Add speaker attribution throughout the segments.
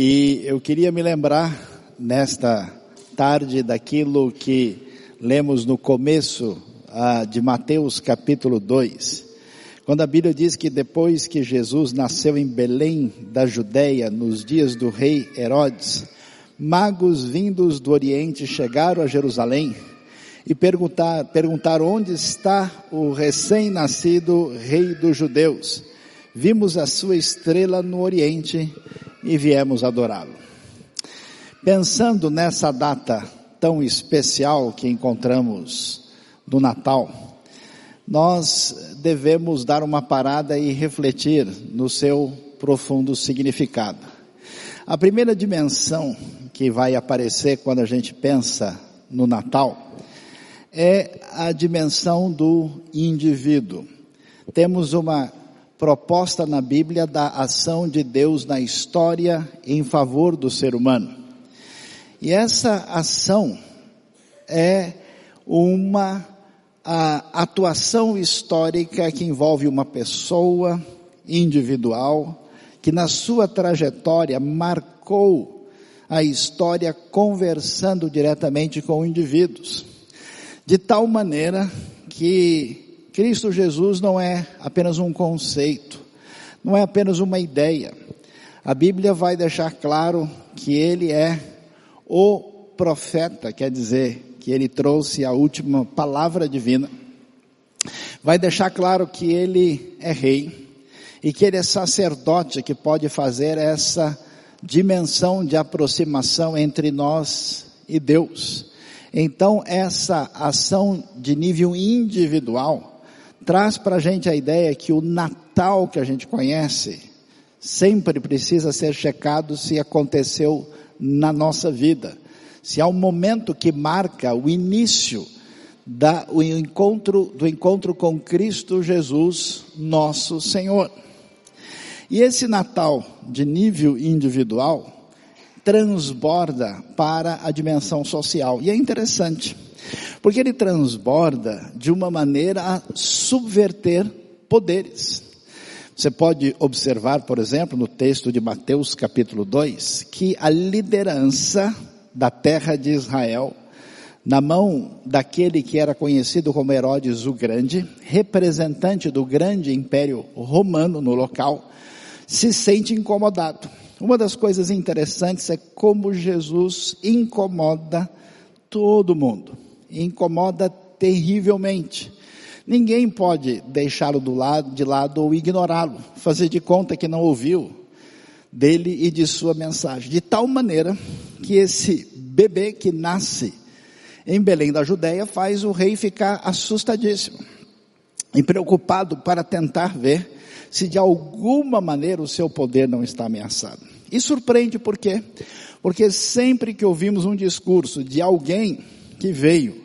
Speaker 1: E eu queria me lembrar nesta tarde daquilo que lemos no começo ah, de Mateus capítulo 2. Quando a Bíblia diz que depois que Jesus nasceu em Belém da Judéia, nos dias do rei Herodes, magos vindos do Oriente chegaram a Jerusalém e perguntar, perguntar onde está o recém-nascido rei dos judeus. Vimos a sua estrela no Oriente e viemos adorá-lo. Pensando nessa data tão especial que encontramos no Natal, nós devemos dar uma parada e refletir no seu profundo significado. A primeira dimensão que vai aparecer quando a gente pensa no Natal é a dimensão do indivíduo. Temos uma proposta na Bíblia da ação de Deus na história em favor do ser humano. E essa ação é uma atuação histórica que envolve uma pessoa individual que na sua trajetória marcou a história conversando diretamente com indivíduos. De tal maneira que Cristo Jesus não é apenas um conceito, não é apenas uma ideia. A Bíblia vai deixar claro que ele é o profeta, quer dizer, que ele trouxe a última palavra divina, vai deixar claro que ele é rei e que ele é sacerdote que pode fazer essa dimensão de aproximação entre nós e Deus. Então essa ação de nível individual traz para a gente a ideia que o Natal que a gente conhece sempre precisa ser checado se aconteceu na nossa vida se há um momento que marca o início da, o encontro, do encontro com Cristo Jesus, nosso Senhor. E esse Natal de nível individual transborda para a dimensão social. E é interessante, porque ele transborda de uma maneira a subverter poderes. Você pode observar, por exemplo, no texto de Mateus capítulo 2, que a liderança da terra de Israel, na mão daquele que era conhecido como Herodes o Grande, representante do grande império romano no local, se sente incomodado. Uma das coisas interessantes é como Jesus incomoda todo mundo, incomoda terrivelmente. Ninguém pode deixá-lo de lado ou ignorá-lo, fazer de conta que não ouviu, dele e de sua mensagem. De tal maneira que esse bebê que nasce em Belém da Judéia faz o rei ficar assustadíssimo e preocupado para tentar ver se de alguma maneira o seu poder não está ameaçado. E surpreende por quê? Porque sempre que ouvimos um discurso de alguém que veio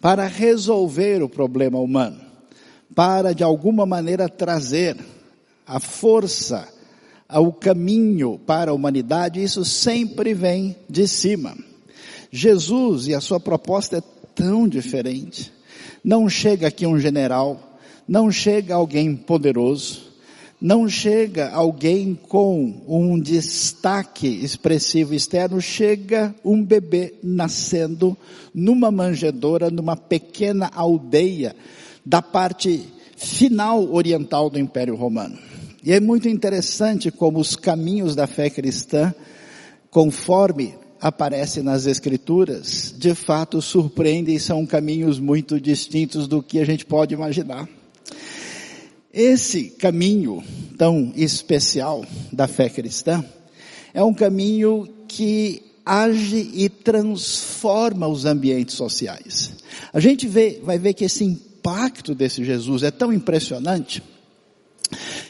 Speaker 1: para resolver o problema humano, para de alguma maneira trazer a força ao caminho para a humanidade, isso sempre vem de cima. Jesus e a sua proposta é tão diferente. Não chega aqui um general, não chega alguém poderoso, não chega alguém com um destaque expressivo externo, chega um bebê nascendo numa manjedoura, numa pequena aldeia da parte final oriental do Império Romano. E é muito interessante como os caminhos da fé cristã, conforme aparece nas escrituras, de fato surpreendem e são caminhos muito distintos do que a gente pode imaginar. Esse caminho tão especial da fé cristã é um caminho que age e transforma os ambientes sociais. A gente vê, vai ver que esse impacto desse Jesus é tão impressionante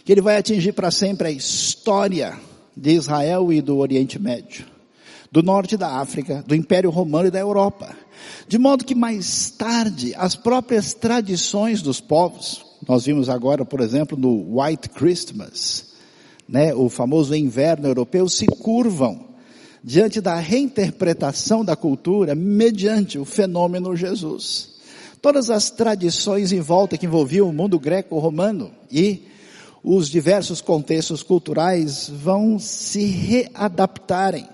Speaker 1: que ele vai atingir para sempre a história de Israel e do Oriente Médio, do norte da África, do Império Romano e da Europa. De modo que mais tarde, as próprias tradições dos povos, nós vimos agora, por exemplo, no White Christmas, né, o famoso inverno europeu, se curvam diante da reinterpretação da cultura mediante o fenômeno Jesus. Todas as tradições em volta que envolviam o mundo greco-romano e os diversos contextos culturais vão se readaptarem,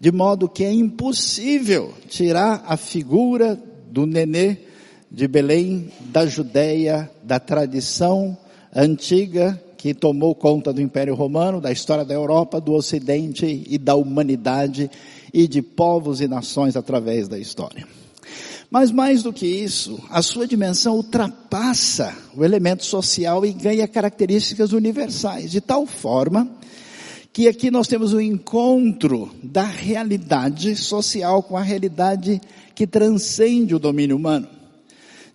Speaker 1: de modo que é impossível tirar a figura do nenê de Belém, da Judéia, da tradição antiga que tomou conta do Império Romano, da história da Europa, do Ocidente e da humanidade e de povos e nações através da história. Mas mais do que isso, a sua dimensão ultrapassa o elemento social e ganha características universais, de tal forma que aqui nós temos o um encontro da realidade social com a realidade que transcende o domínio humano.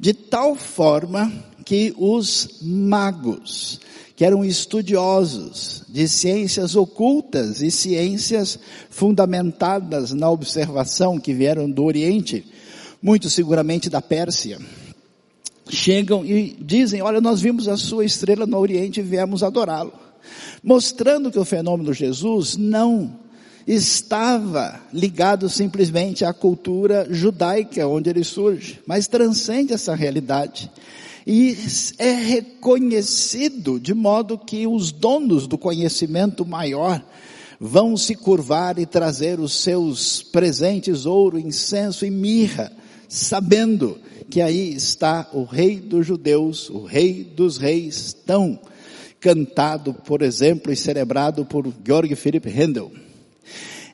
Speaker 1: De tal forma que os magos, que eram estudiosos de ciências ocultas e ciências fundamentadas na observação que vieram do Oriente, muito seguramente da Pérsia, chegam e dizem, olha, nós vimos a sua estrela no Oriente e viemos adorá-lo. Mostrando que o fenômeno Jesus não estava ligado simplesmente à cultura judaica onde ele surge, mas transcende essa realidade. E é reconhecido de modo que os donos do conhecimento maior vão se curvar e trazer os seus presentes, ouro, incenso e mirra, sabendo que aí está o rei dos judeus, o rei dos reis, tão cantado, por exemplo, e celebrado por Georg Philipp Handel.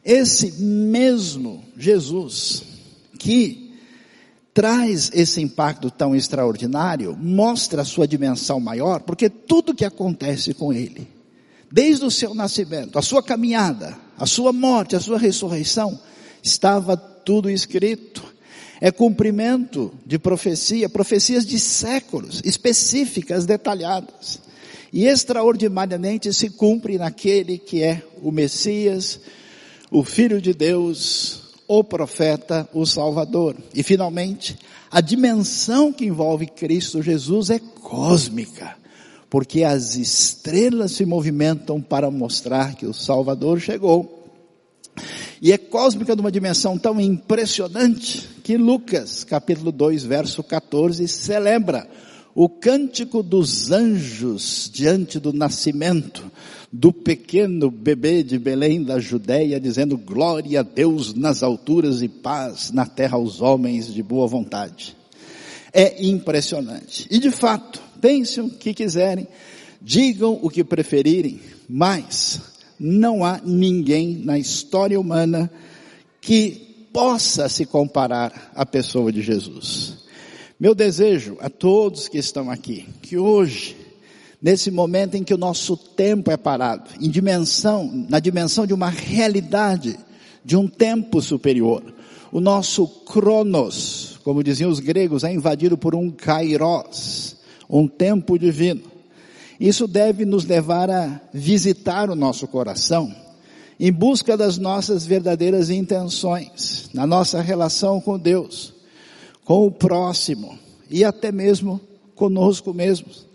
Speaker 1: Esse mesmo Jesus que traz esse impacto tão extraordinário, mostra a sua dimensão maior, porque tudo que acontece com ele, desde o seu nascimento, a sua caminhada, a sua morte, a sua ressurreição, estava tudo escrito é cumprimento de profecia, profecias de séculos, específicas, detalhadas. E extraordinariamente se cumpre naquele que é o Messias, o Filho de Deus, o profeta, o Salvador. E finalmente, a dimensão que envolve Cristo Jesus é cósmica, porque as estrelas se movimentam para mostrar que o Salvador chegou. E é cósmica numa dimensão tão impressionante que Lucas, capítulo 2, verso 14, celebra o cântico dos anjos diante do nascimento do pequeno bebê de Belém da Judéia, dizendo glória a Deus nas alturas e paz na terra aos homens de boa vontade. É impressionante. E de fato, pensem o que quiserem, digam o que preferirem, mas não há ninguém na história humana que possa se comparar à pessoa de Jesus. Meu desejo a todos que estão aqui, que hoje, nesse momento em que o nosso tempo é parado, em dimensão, na dimensão de uma realidade, de um tempo superior, o nosso cronos, como diziam os gregos, é invadido por um kairos, um tempo divino. Isso deve nos levar a visitar o nosso coração em busca das nossas verdadeiras intenções, na nossa relação com Deus, com o próximo e até mesmo conosco mesmos.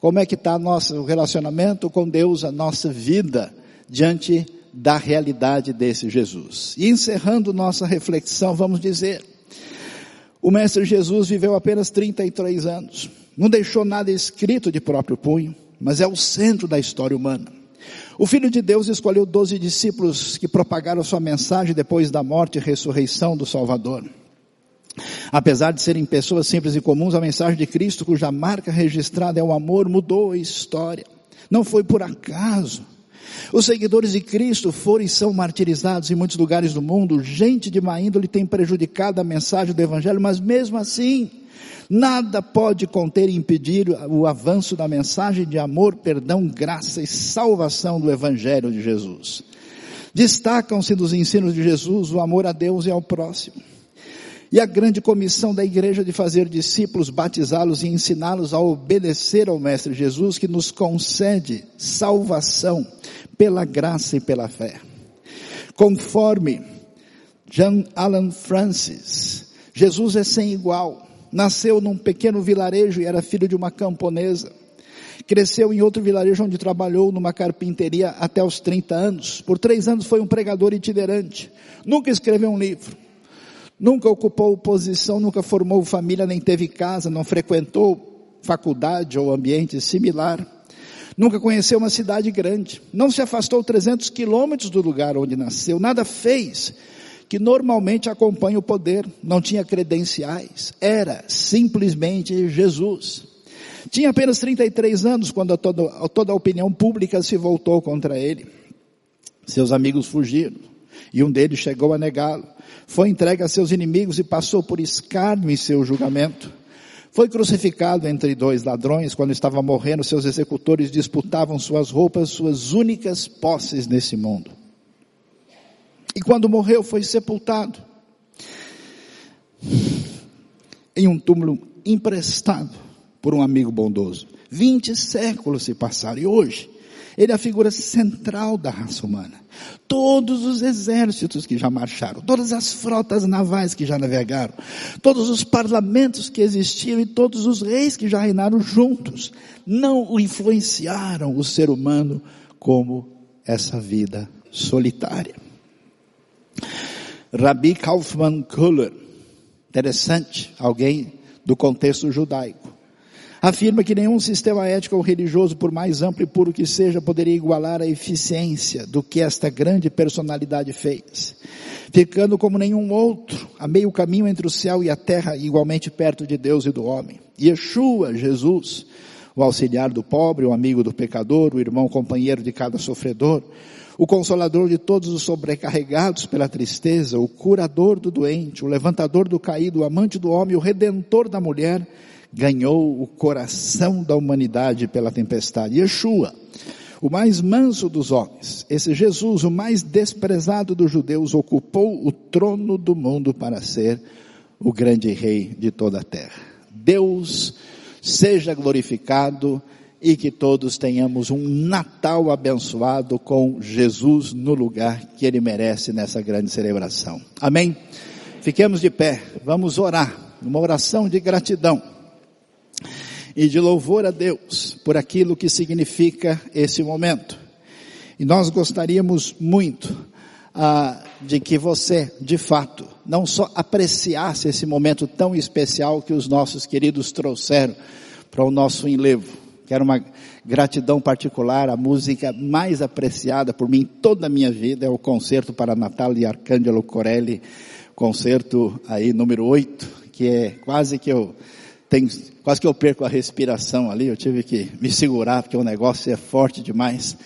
Speaker 1: Como é que está nosso relacionamento com Deus, a nossa vida diante da realidade desse Jesus. E encerrando nossa reflexão, vamos dizer, o Mestre Jesus viveu apenas 33 anos, não deixou nada escrito de próprio punho, mas é o centro da história humana. O Filho de Deus escolheu doze discípulos que propagaram sua mensagem depois da morte e ressurreição do Salvador. Apesar de serem pessoas simples e comuns, a mensagem de Cristo, cuja marca registrada é o amor, mudou a história. Não foi por acaso. Os seguidores de Cristo foram e são martirizados em muitos lugares do mundo. Gente de má índole tem prejudicado a mensagem do Evangelho, mas mesmo assim, Nada pode conter e impedir o avanço da mensagem de amor, perdão, graça e salvação do Evangelho de Jesus. Destacam-se dos ensinos de Jesus o amor a Deus e ao próximo. E a grande comissão da igreja de fazer discípulos, batizá-los e ensiná-los a obedecer ao Mestre Jesus, que nos concede salvação pela graça e pela fé. Conforme John Alan Francis, Jesus é sem igual nasceu num pequeno vilarejo e era filho de uma camponesa. Cresceu em outro vilarejo onde trabalhou numa carpinteria até os 30 anos. Por três anos foi um pregador itinerante. Nunca escreveu um livro. Nunca ocupou posição, nunca formou família, nem teve casa, não frequentou faculdade ou ambiente similar. Nunca conheceu uma cidade grande. Não se afastou 300 quilômetros do lugar onde nasceu. Nada fez que normalmente acompanha o poder. Não tinha credenciais. Era simplesmente Jesus. Tinha apenas 33 anos quando toda, toda a opinião pública se voltou contra ele. Seus amigos fugiram e um deles chegou a negá-lo. Foi entregue a seus inimigos e passou por escárnio em seu julgamento. Foi crucificado entre dois ladrões. Quando estava morrendo, seus executores disputavam suas roupas, suas únicas posses nesse mundo. E quando morreu, foi sepultado em um túmulo emprestado por um amigo bondoso. Vinte séculos se passaram e hoje ele é a figura central da raça humana. Todos os exércitos que já marcharam, todas as frotas navais que já navegaram, todos os parlamentos que existiam e todos os reis que já reinaram juntos, não influenciaram o ser humano como essa vida solitária. Rabbi Kaufmann Kuller, interessante, alguém do contexto judaico afirma que nenhum sistema ético ou religioso, por mais amplo e puro que seja, poderia igualar a eficiência do que esta grande personalidade fez, ficando como nenhum outro, a meio caminho entre o céu e a terra, igualmente perto de Deus e do homem. Yeshua, Jesus, o auxiliar do pobre, o amigo do pecador, o irmão companheiro de cada sofredor, o consolador de todos os sobrecarregados pela tristeza, o curador do doente, o levantador do caído, o amante do homem, o redentor da mulher, ganhou o coração da humanidade pela tempestade. Yeshua, o mais manso dos homens, esse Jesus, o mais desprezado dos judeus, ocupou o trono do mundo para ser o grande rei de toda a terra. Deus seja glorificado e que todos tenhamos um Natal abençoado com Jesus no lugar que ele merece nessa grande celebração. Amém? Fiquemos de pé, vamos orar, uma oração de gratidão e de louvor a Deus por aquilo que significa esse momento. E nós gostaríamos muito ah, de que você, de fato, não só apreciasse esse momento tão especial que os nossos queridos trouxeram para o nosso enlevo. Quero uma gratidão particular, a música mais apreciada por mim toda a minha vida é o concerto para Natal de Arcângelo Corelli, concerto aí número 8, que é quase que eu tem, quase que eu perco a respiração ali, eu tive que me segurar porque o negócio é forte demais.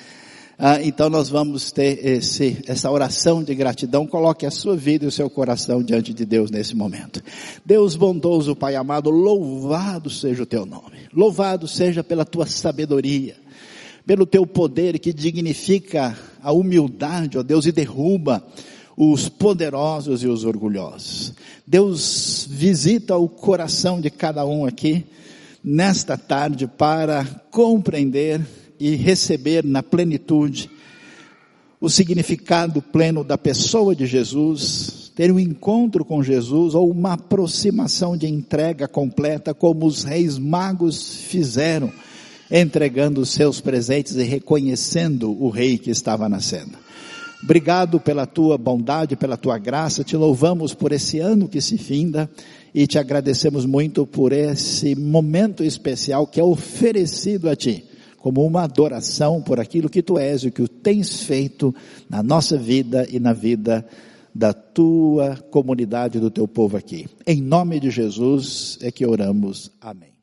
Speaker 1: Ah, então nós vamos ter esse, essa oração de gratidão. Coloque a sua vida e o seu coração diante de Deus nesse momento. Deus bondoso, Pai amado, louvado seja o teu nome. Louvado seja pela tua sabedoria, pelo teu poder que dignifica a humildade, ó Deus, e derruba os poderosos e os orgulhosos. Deus visita o coração de cada um aqui nesta tarde para compreender e receber na plenitude o significado pleno da pessoa de Jesus, ter um encontro com Jesus ou uma aproximação de entrega completa como os reis magos fizeram, entregando os seus presentes e reconhecendo o rei que estava nascendo. Obrigado pela tua bondade, pela tua graça, te louvamos por esse ano que se finda e te agradecemos muito por esse momento especial que é oferecido a ti como uma adoração por aquilo que tu és e o que tens feito na nossa vida e na vida da tua comunidade, do teu povo aqui. Em nome de Jesus é que oramos. Amém.